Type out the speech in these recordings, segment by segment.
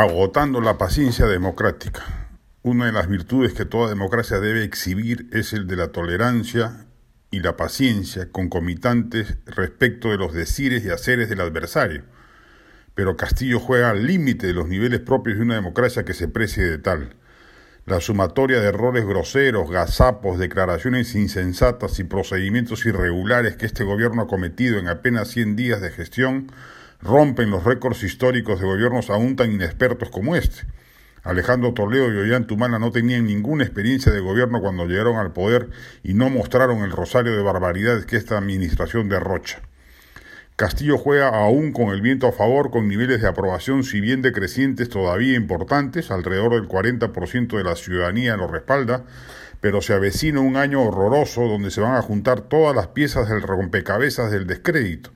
agotando la paciencia democrática. Una de las virtudes que toda democracia debe exhibir es el de la tolerancia y la paciencia concomitantes respecto de los decires y haceres del adversario. Pero Castillo juega al límite de los niveles propios de una democracia que se precie de tal. La sumatoria de errores groseros, gazapos, declaraciones insensatas y procedimientos irregulares que este gobierno ha cometido en apenas 100 días de gestión rompen los récords históricos de gobiernos aún tan inexpertos como este. Alejandro Toledo y Ollantumala no tenían ninguna experiencia de gobierno cuando llegaron al poder y no mostraron el rosario de barbaridades que esta administración derrocha. Castillo juega aún con el viento a favor, con niveles de aprobación, si bien decrecientes todavía importantes, alrededor del 40% de la ciudadanía lo respalda, pero se avecina un año horroroso donde se van a juntar todas las piezas del rompecabezas del descrédito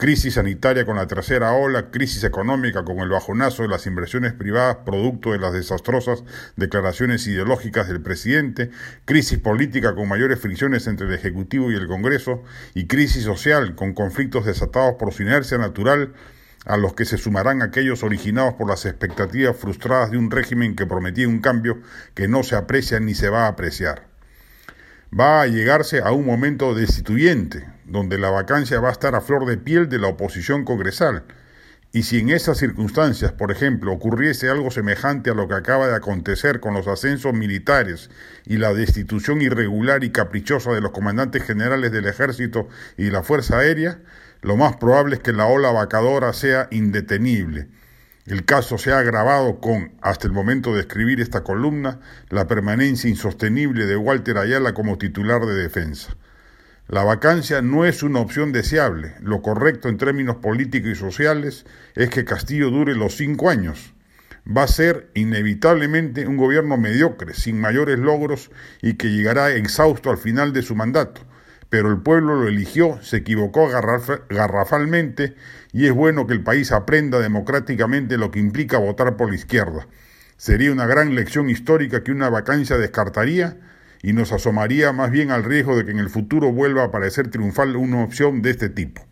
crisis sanitaria con la tercera ola, crisis económica con el bajonazo de las inversiones privadas producto de las desastrosas declaraciones ideológicas del presidente, crisis política con mayores fricciones entre el Ejecutivo y el Congreso, y crisis social con conflictos desatados por su inercia natural, a los que se sumarán aquellos originados por las expectativas frustradas de un régimen que prometía un cambio que no se aprecia ni se va a apreciar. Va a llegarse a un momento destituyente, donde la vacancia va a estar a flor de piel de la oposición congresal. Y si en esas circunstancias, por ejemplo, ocurriese algo semejante a lo que acaba de acontecer con los ascensos militares y la destitución irregular y caprichosa de los comandantes generales del ejército y la Fuerza Aérea, lo más probable es que la ola vacadora sea indetenible el caso se ha agravado con, hasta el momento de escribir esta columna, la permanencia insostenible de Walter Ayala como titular de defensa. La vacancia no es una opción deseable. Lo correcto en términos políticos y sociales es que Castillo dure los cinco años. Va a ser inevitablemente un gobierno mediocre, sin mayores logros y que llegará exhausto al final de su mandato pero el pueblo lo eligió, se equivocó garrafalmente y es bueno que el país aprenda democráticamente lo que implica votar por la izquierda. Sería una gran lección histórica que una vacancia descartaría y nos asomaría más bien al riesgo de que en el futuro vuelva a aparecer triunfal una opción de este tipo.